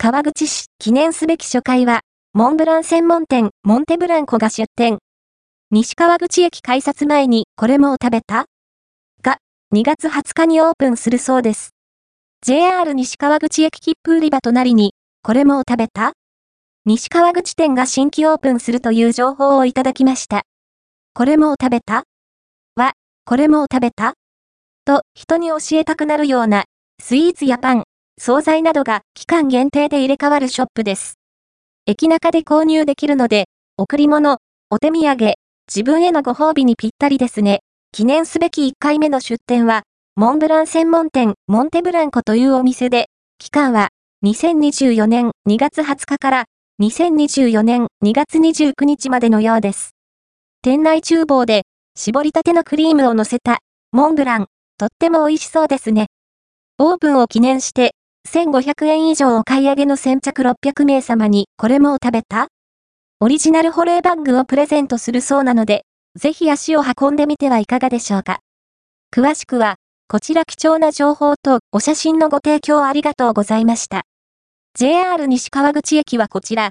川口市記念すべき初回は、モンブラン専門店モンテブランコが出店。西川口駅改札前にこれもを食べた？が、2月20日にオープンするそうです。JR 西川口駅切符売り場隣に、これもを食べた？西川口店が新規オープンするという情報をいただきました。これもを食べた？は、これもを食べた？と人に教えたくなるようなスイーツやパン、惣菜などが期間限定で入れ替わるショップです。駅中で購入できるので、贈り物、お手土産、自分へのご褒美にぴったりですね。記念すべき1回目の出店は、モンブラン専門店モンテブランコというお店で、期間は2024年2月20日から2024年2月29日までのようです。店内厨房で絞りたてのクリームを乗せたモンブラン、とっても美味しそうですね。オープンを記念して1500円以上お買い上げの先着600名様にこれもを食べた？オリジナル保冷バッグをプレゼントするそうなので、ぜひ足を運んでみてはいかがでしょうか。詳しくは、こちら貴重な情報とお写真のご提供ありがとうございました。JR 西川口駅はこちら、